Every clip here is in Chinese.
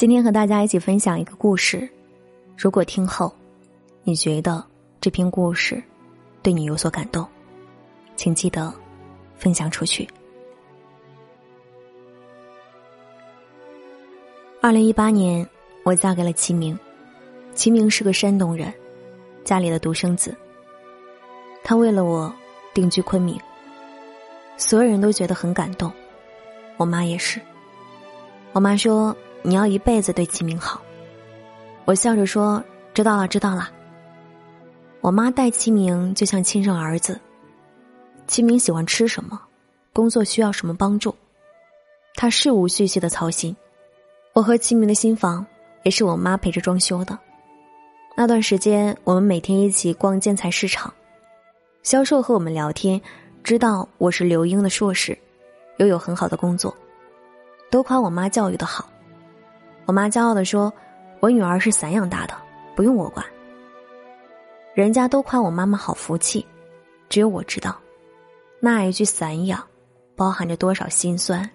今天和大家一起分享一个故事。如果听后，你觉得这篇故事对你有所感动，请记得分享出去。二零一八年，我嫁给了齐明。齐明是个山东人，家里的独生子。他为了我定居昆明，所有人都觉得很感动，我妈也是。我妈说。你要一辈子对齐明好，我笑着说：“知道了，知道了。”我妈待齐明就像亲生儿子。齐明喜欢吃什么，工作需要什么帮助，他事无巨细的操心。我和齐明的新房也是我妈陪着装修的。那段时间，我们每天一起逛建材市场，销售和我们聊天，知道我是刘英的硕士，又有很好的工作，都夸我妈教育的好。我妈骄傲的说：“我女儿是散养大的，不用我管。”人家都夸我妈妈好福气，只有我知道，那一句“散养”，包含着多少心酸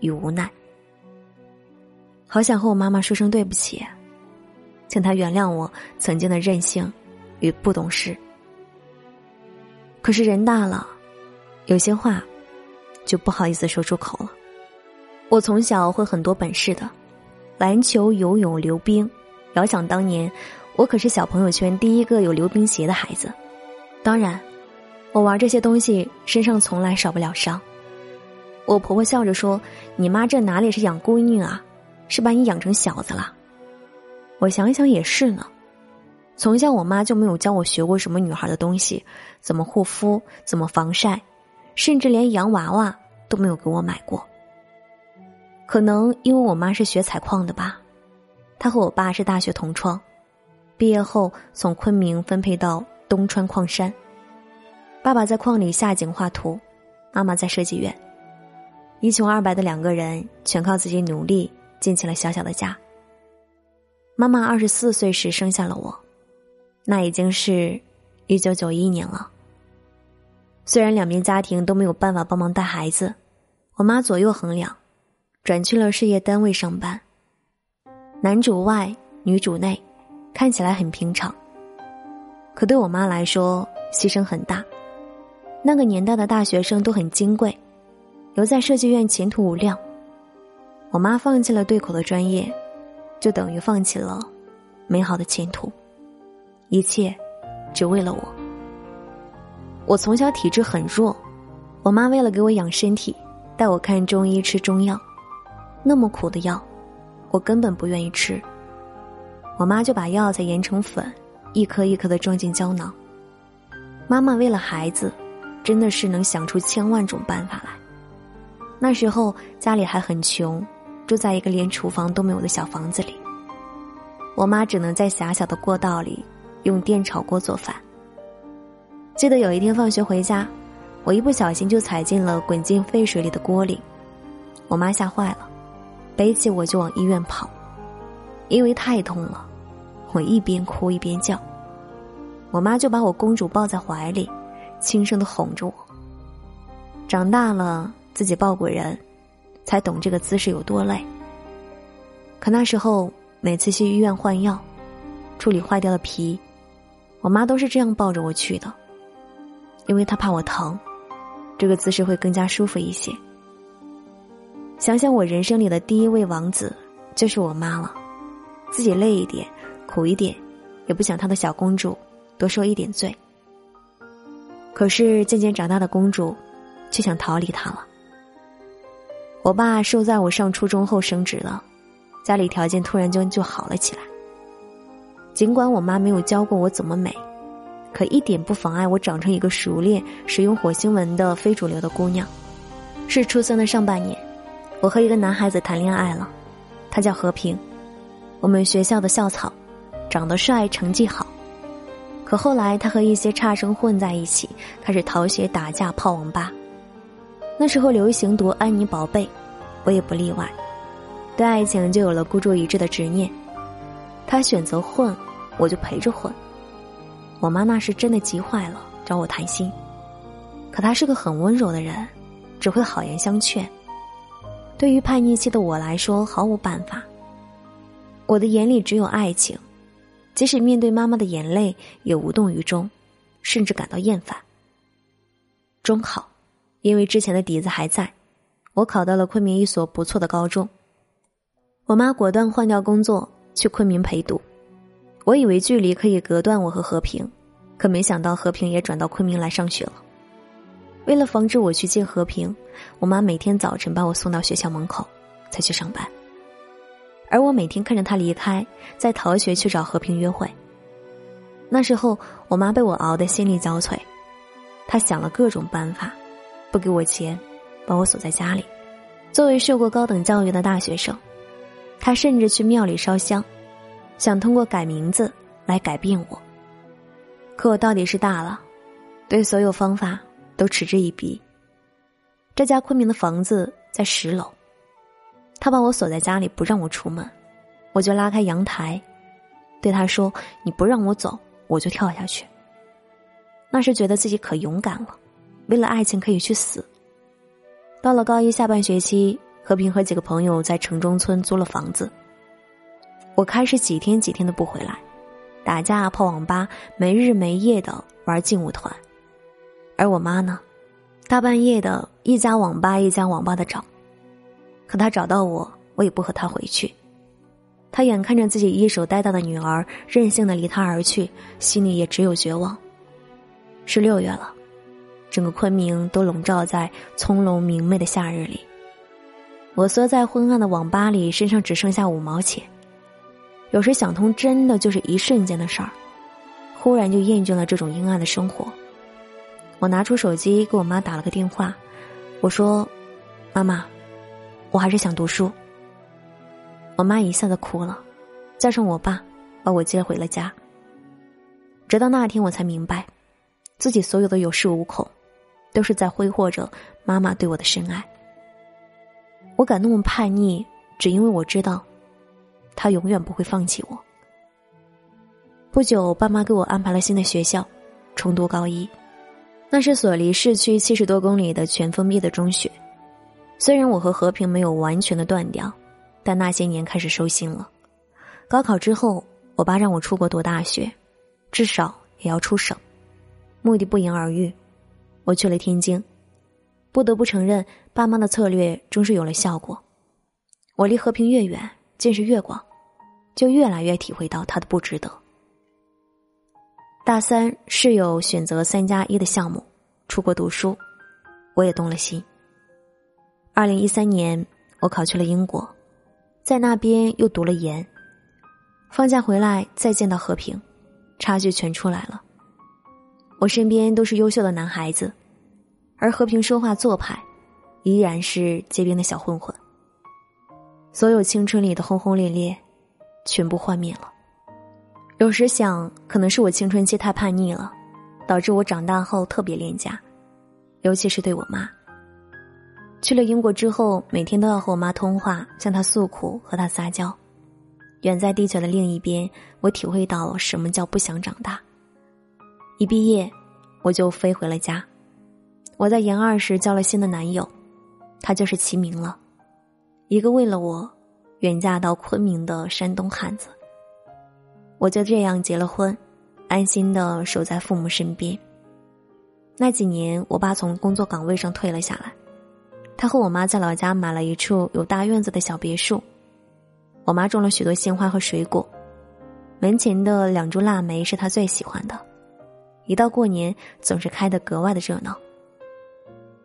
与无奈。好想和我妈妈说声对不起，请她原谅我曾经的任性与不懂事。可是人大了，有些话就不好意思说出口了。我从小会很多本事的。篮球、游泳、溜冰，遥想当年，我可是小朋友圈第一个有溜冰鞋的孩子。当然，我玩这些东西身上从来少不了伤。我婆婆笑着说：“你妈这哪里是养闺女啊，是把你养成小子了。”我想想也是呢，从小我妈就没有教我学过什么女孩的东西，怎么护肤，怎么防晒，甚至连洋娃娃都没有给我买过。可能因为我妈是学采矿的吧，她和我爸是大学同窗，毕业后从昆明分配到东川矿山。爸爸在矿里下井画图，妈妈在设计院，一穷二白的两个人全靠自己努力建起了小小的家。妈妈二十四岁时生下了我，那已经是一九九一年了。虽然两边家庭都没有办法帮忙带孩子，我妈左右衡量。转去了事业单位上班，男主外女主内，看起来很平常。可对我妈来说，牺牲很大。那个年代的大学生都很金贵，留在设计院前途无量。我妈放弃了对口的专业，就等于放弃了美好的前途。一切，只为了我。我从小体质很弱，我妈为了给我养身体，带我看中医吃中药。那么苦的药，我根本不愿意吃。我妈就把药材研成粉，一颗一颗的装进胶囊。妈妈为了孩子，真的是能想出千万种办法来。那时候家里还很穷，住在一个连厨房都没有的小房子里。我妈只能在狭小的过道里用电炒锅做饭。记得有一天放学回家，我一不小心就踩进了滚进沸水里的锅里，我妈吓坏了。背起我就往医院跑，因为太痛了，我一边哭一边叫。我妈就把我公主抱在怀里，轻声的哄着我。长大了自己抱过人，才懂这个姿势有多累。可那时候每次去医院换药、处理坏掉的皮，我妈都是这样抱着我去的，因为她怕我疼，这个姿势会更加舒服一些。想想我人生里的第一位王子，就是我妈了。自己累一点、苦一点，也不想她的小公主多受一点罪。可是渐渐长大的公主，却想逃离他了。我爸是在我上初中后升职了，家里条件突然间就好了起来。尽管我妈没有教过我怎么美，可一点不妨碍我长成一个熟练使用火星文的非主流的姑娘。是初三的上半年。我和一个男孩子谈恋爱了，他叫和平，我们学校的校草，长得帅，成绩好。可后来他和一些差生混在一起，开始逃学、打架、泡网吧。那时候流行读安妮宝贝，我也不例外，对爱情就有了孤注一掷的执念。他选择混，我就陪着混。我妈那时真的急坏了，找我谈心，可他是个很温柔的人，只会好言相劝。对于叛逆期的我来说毫无办法，我的眼里只有爱情，即使面对妈妈的眼泪，也无动于衷，甚至感到厌烦。中考，因为之前的底子还在，我考到了昆明一所不错的高中。我妈果断换掉工作，去昆明陪读。我以为距离可以隔断我和和平，可没想到和平也转到昆明来上学了。为了防止我去见和平，我妈每天早晨把我送到学校门口，才去上班。而我每天看着他离开，再逃学去找和平约会。那时候，我妈被我熬得心力交瘁，她想了各种办法，不给我钱，把我锁在家里。作为受过高等教育的大学生，她甚至去庙里烧香，想通过改名字来改变我。可我到底是大了，对所有方法都嗤之以鼻。这家昆明的房子在十楼。他把我锁在家里，不让我出门，我就拉开阳台，对他说：“你不让我走，我就跳下去。”那时觉得自己可勇敢了，为了爱情可以去死。到了高一下半学期，和平和几个朋友在城中村租了房子，我开始几天几天的不回来，打架、泡网吧，没日没夜的玩劲舞团，而我妈呢，大半夜的一家网吧一家网吧的找。可她找到我，我也不和她回去。她眼看着自己一手带大的女儿任性的离他而去，心里也只有绝望。是六月了，整个昆明都笼罩在葱茏明媚的夏日里。我缩在昏暗的网吧里，身上只剩下五毛钱。有时想通，真的就是一瞬间的事儿。忽然就厌倦了这种阴暗的生活。我拿出手机给我妈打了个电话，我说：“妈妈。”我还是想读书。我妈一下子哭了，加上我爸把我接回了家。直到那天，我才明白，自己所有的有恃无恐，都是在挥霍着妈妈对我的深爱。我敢那么叛逆，只因为我知道，他永远不会放弃我。不久，爸妈给我安排了新的学校，重读高一，那是所离市区七十多公里的全封闭的中学。虽然我和和平没有完全的断掉，但那些年开始收心了。高考之后，我爸让我出国读大学，至少也要出省，目的不言而喻。我去了天津，不得不承认，爸妈的策略终是有了效果。我离和平越远，见识越广，就越来越体会到他的不值得。大三室友选择三加一的项目，出国读书，我也动了心。二零一三年，我考去了英国，在那边又读了研。放假回来再见到和平，差距全出来了。我身边都是优秀的男孩子，而和平说话做派，依然是街边的小混混。所有青春里的轰轰烈烈，全部幻灭了。有时想，可能是我青春期太叛逆了，导致我长大后特别恋家，尤其是对我妈。去了英国之后，每天都要和我妈通话，向她诉苦，和她撒娇。远在地球的另一边，我体会到什么叫不想长大。一毕业，我就飞回了家。我在研二时交了新的男友，他就是齐明了，一个为了我远嫁到昆明的山东汉子。我就这样结了婚，安心的守在父母身边。那几年，我爸从工作岗位上退了下来。他和我妈在老家买了一处有大院子的小别墅，我妈种了许多鲜花和水果，门前的两株腊梅是他最喜欢的，一到过年总是开得格外的热闹。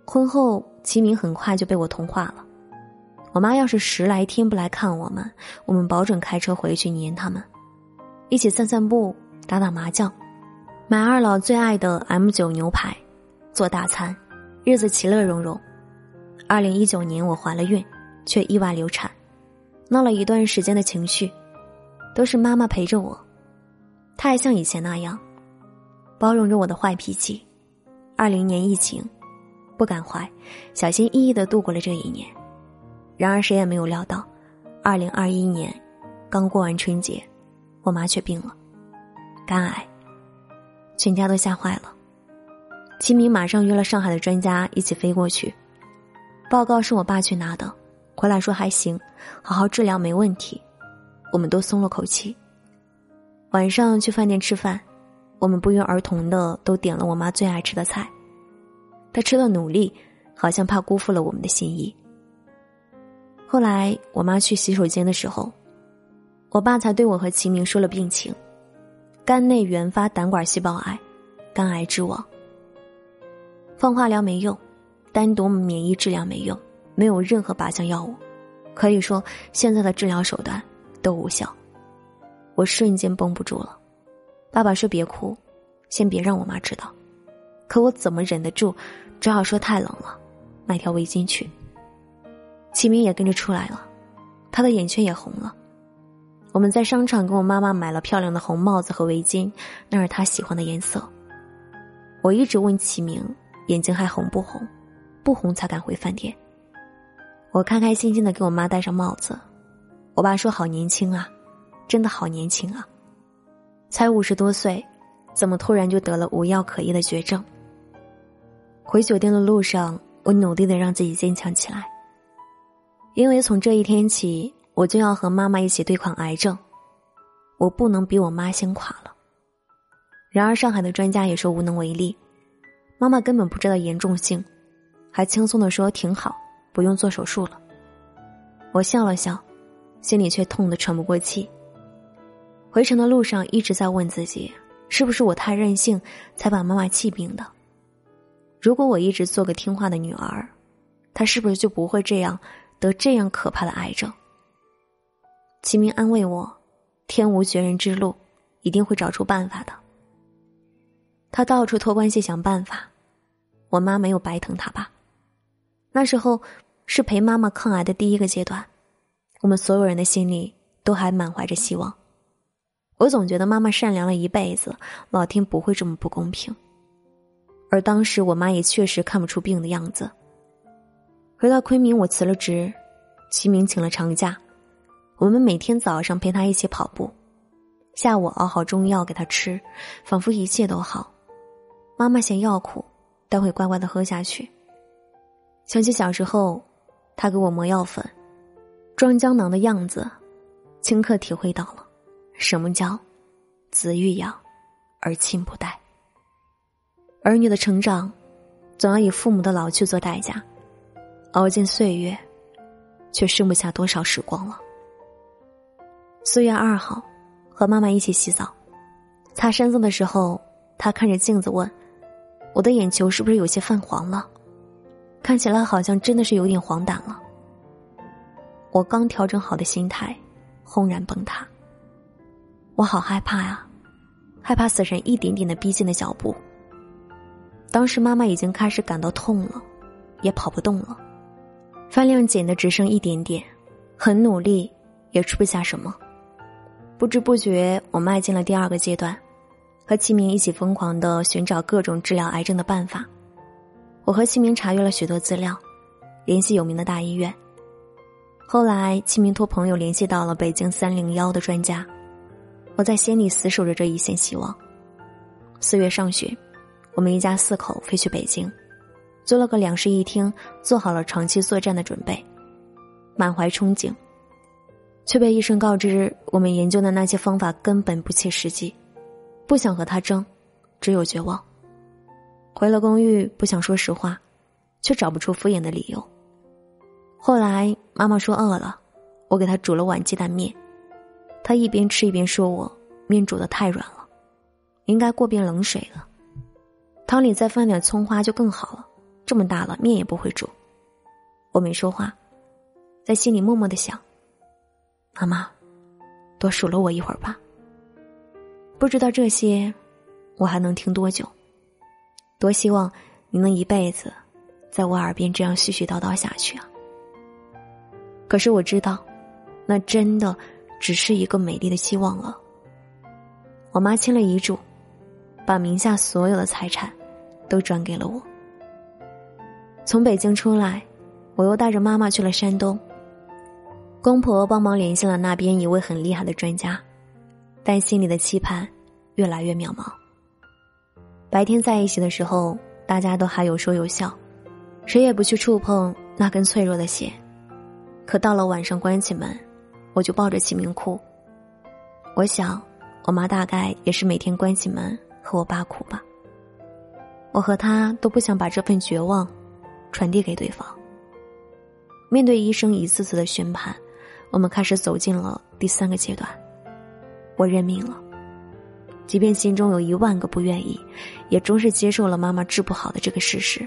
婚后，齐明很快就被我同化了。我妈要是十来天不来看我们，我们保准开车回去撵他们，一起散散步、打打麻将，买二老最爱的 M 九牛排，做大餐，日子其乐融融。二零一九年，我怀了孕，却意外流产，闹了一段时间的情绪，都是妈妈陪着我。她还像以前那样，包容着我的坏脾气。二零年疫情，不敢怀，小心翼翼的度过了这一年。然而谁也没有料到，二零二一年，刚过完春节，我妈却病了，肝癌。全家都吓坏了。齐明马上约了上海的专家一起飞过去。报告是我爸去拿的，回来说还行，好好治疗没问题。我们都松了口气。晚上去饭店吃饭，我们不约而同的都点了我妈最爱吃的菜。她吃的努力，好像怕辜负了我们的心意。后来我妈去洗手间的时候，我爸才对我和齐明说了病情：肝内原发胆管细胞癌，肝癌之王。放化疗没用，单独免疫治疗没用，没有任何靶向药物，可以说现在的治疗手段都无效。我瞬间绷不住了，爸爸说别哭，先别让我妈知道。可我怎么忍得住？只好说太冷了，买条围巾去。齐明也跟着出来了，他的眼圈也红了。我们在商场给我妈妈买了漂亮的红帽子和围巾，那是她喜欢的颜色。我一直问齐明，眼睛还红不红？不红才敢回饭店。我开开心心的给我妈戴上帽子，我爸说好年轻啊，真的好年轻啊，才五十多岁，怎么突然就得了无药可医的绝症？回酒店的路上，我努力的让自己坚强起来。因为从这一天起，我就要和妈妈一起对抗癌症，我不能比我妈先垮了。然而，上海的专家也说无能为力，妈妈根本不知道严重性，还轻松的说挺好，不用做手术了。我笑了笑，心里却痛得喘不过气。回程的路上一直在问自己，是不是我太任性，才把妈妈气病的？如果我一直做个听话的女儿，她是不是就不会这样得这样可怕的癌症？齐明安慰我：“天无绝人之路，一定会找出办法的。”他到处托关系想办法，我妈没有白疼他吧？那时候是陪妈妈抗癌的第一个阶段，我们所有人的心里都还满怀着希望。我总觉得妈妈善良了一辈子，老天不会这么不公平。而当时我妈也确实看不出病的样子。回到昆明，我辞了职，齐明请了长假，我们每天早上陪他一起跑步，下午熬好中药给他吃，仿佛一切都好。妈妈嫌药苦，但会乖乖的喝下去。想起小时候，他给我磨药粉，装胶囊的样子，顷刻体会到了什么叫子欲养而亲不待。儿女的成长，总要以父母的老去做代价，熬尽岁月，却剩不下多少时光了。四月二号，和妈妈一起洗澡，擦身子的时候，她看着镜子问：“我的眼球是不是有些泛黄了？看起来好像真的是有点黄疸了。”我刚调整好的心态，轰然崩塌。我好害怕呀，害怕死神一点点的逼近的脚步。当时妈妈已经开始感到痛了，也跑不动了，饭量减的只剩一点点，很努力也吃不下什么。不知不觉，我迈进了第二个阶段，和齐明一起疯狂的寻找各种治疗癌症的办法。我和齐明查阅了许多资料，联系有名的大医院。后来，齐明托朋友联系到了北京三零幺的专家，我在心里死守着这一线希望。四月上旬。我们一家四口飞去北京，租了个两室一厅，做好了长期作战的准备，满怀憧憬，却被医生告知我们研究的那些方法根本不切实际，不想和他争，只有绝望。回了公寓，不想说实话，却找不出敷衍的理由。后来妈妈说饿了，我给她煮了碗鸡蛋面，她一边吃一边说我面煮的太软了，应该过遍冷水了。汤里再放点葱花就更好了。这么大了，面也不会煮。我没说话，在心里默默的想：妈妈，多数了我一会儿吧。不知道这些，我还能听多久？多希望你能一辈子，在我耳边这样絮絮叨叨下去啊！可是我知道，那真的只是一个美丽的希望了。我妈签了遗嘱，把名下所有的财产。都转给了我。从北京出来，我又带着妈妈去了山东。公婆帮忙联系了那边一位很厉害的专家，但心里的期盼越来越渺茫。白天在一起的时候，大家都还有说有笑，谁也不去触碰那根脆弱的弦。可到了晚上关起门，我就抱着启明哭，我想，我妈大概也是每天关起门和我爸哭吧。我和他都不想把这份绝望传递给对方。面对医生一次次的宣判，我们开始走进了第三个阶段。我认命了，即便心中有一万个不愿意，也终是接受了妈妈治不好的这个事实。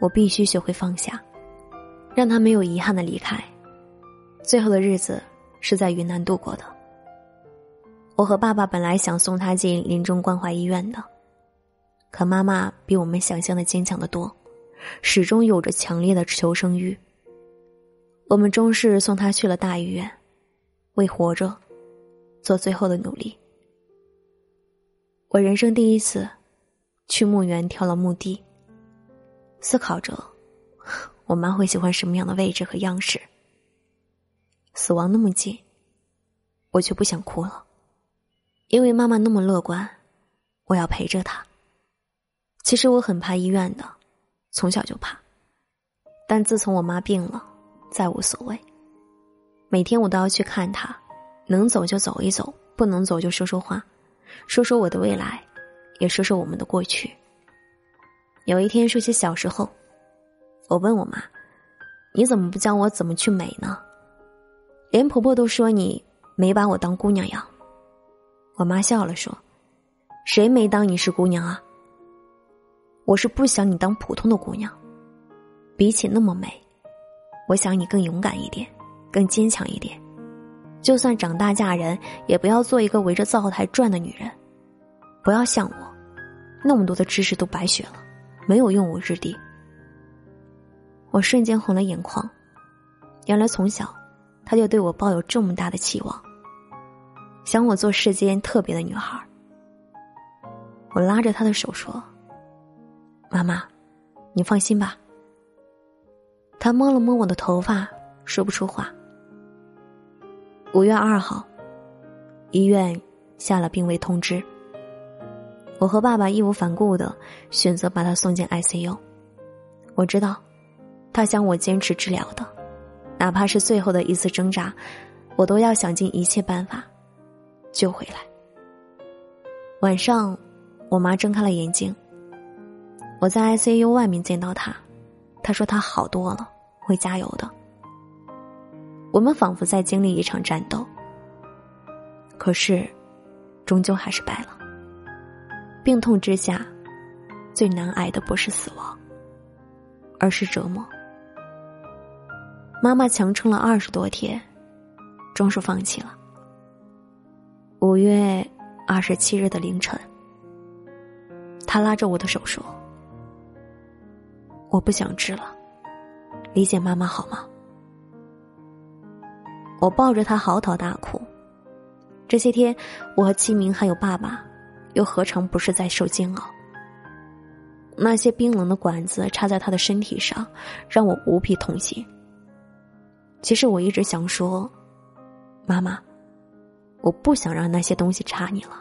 我必须学会放下，让他没有遗憾的离开。最后的日子是在云南度过的。我和爸爸本来想送他进临终关怀医院的，可妈妈比我们想象的坚强的多，始终有着强烈的求生欲。我们终是送他去了大医院，为活着做最后的努力。我人生第一次去墓园挑了墓地，思考着我妈会喜欢什么样的位置和样式。死亡那么近，我却不想哭了，因为妈妈那么乐观，我要陪着她。其实我很怕医院的，从小就怕，但自从我妈病了。再无所谓。每天我都要去看他，能走就走一走，不能走就说说话，说说我的未来，也说说我们的过去。有一天说起小时候，我问我妈：“你怎么不教我怎么去美呢？”连婆婆都说你没把我当姑娘养。我妈笑了说：“谁没当你是姑娘啊？我是不想你当普通的姑娘，比起那么美。”我想你更勇敢一点，更坚强一点。就算长大嫁人，也不要做一个围着灶台转的女人。不要像我，那么多的知识都白学了，没有用武之地。我瞬间红了眼眶。原来从小，他就对我抱有这么大的期望，想我做世间特别的女孩。我拉着他的手说：“妈妈，你放心吧。”他摸了摸我的头发，说不出话。五月二号，医院下了病危通知。我和爸爸义无反顾的选择把他送进 ICU。我知道，他想我坚持治疗的，哪怕是最后的一次挣扎，我都要想尽一切办法救回来。晚上，我妈睁开了眼睛。我在 ICU 外面见到他，他说他好多了。会加油的。我们仿佛在经历一场战斗，可是，终究还是败了。病痛之下，最难挨的不是死亡，而是折磨。妈妈强撑了二十多天，终是放弃了。五月二十七日的凌晨，他拉着我的手说：“我不想治了。”理解妈妈好吗？我抱着他嚎啕大哭。这些天，我和清明还有爸爸，又何尝不是在受煎熬？那些冰冷的管子插在他的身体上，让我无比痛心。其实我一直想说，妈妈，我不想让那些东西插你了，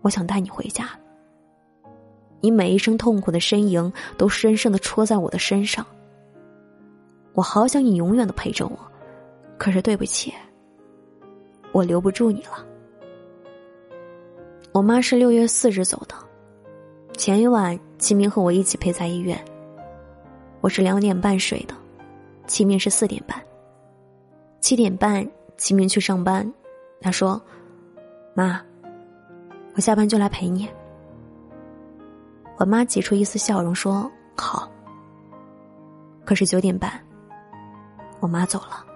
我想带你回家。你每一声痛苦的呻吟，都深深的戳在我的身上。我好想你永远的陪着我，可是对不起，我留不住你了。我妈是六月四日走的，前一晚齐明和我一起陪在医院。我是两点半睡的，齐明是四点半。七点半齐明去上班，他说：“妈，我下班就来陪你。”我妈挤出一丝笑容说：“好。”可是九点半。我妈走了，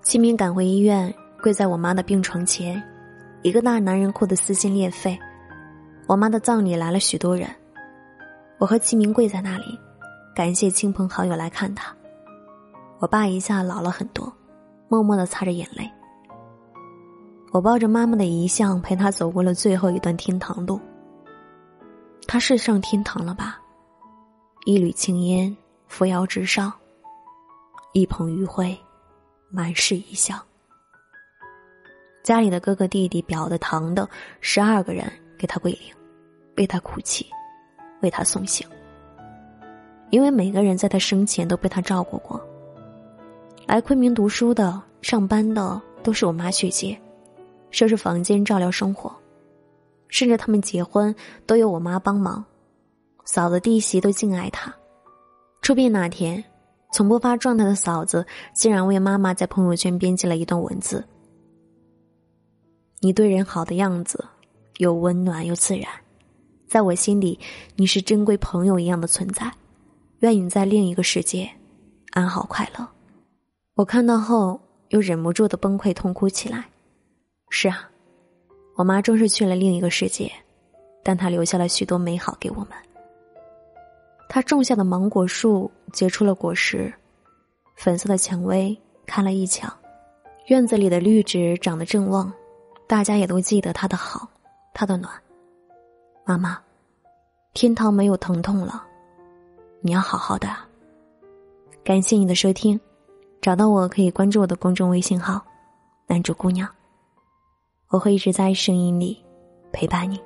清明赶回医院，跪在我妈的病床前，一个大男人哭得撕心裂肺。我妈的葬礼来了许多人，我和齐明跪在那里，感谢亲朋好友来看他。我爸一下老了很多，默默的擦着眼泪。我抱着妈妈的遗像，陪她走过了最后一段天堂路。他是上天堂了吧？一缕青烟扶摇直上。一捧余晖，满是异香。家里的哥哥弟弟、表的堂的，十二个人给他跪灵，为他哭泣，为他送行。因为每个人在他生前都被他照顾过。来昆明读书的、上班的，都是我妈去接，收拾房间、照料生活，甚至他们结婚都有我妈帮忙，嫂子弟媳都敬爱他。出殡那天，从不发状态的嫂子竟然为妈妈在朋友圈编辑了一段文字：“你对人好的样子，又温暖又自然，在我心里，你是珍贵朋友一样的存在。愿你在另一个世界，安好快乐。”我看到后。又忍不住的崩溃痛哭起来。是啊，我妈终是去了另一个世界，但她留下了许多美好给我们。她种下的芒果树结出了果实，粉色的蔷薇开了一墙，院子里的绿植长得正旺，大家也都记得她的好，她的暖。妈妈，天堂没有疼痛了，你要好好的。感谢你的收听。找到我可以关注我的公众微信号“男主姑娘”，我会一直在声音里陪伴你。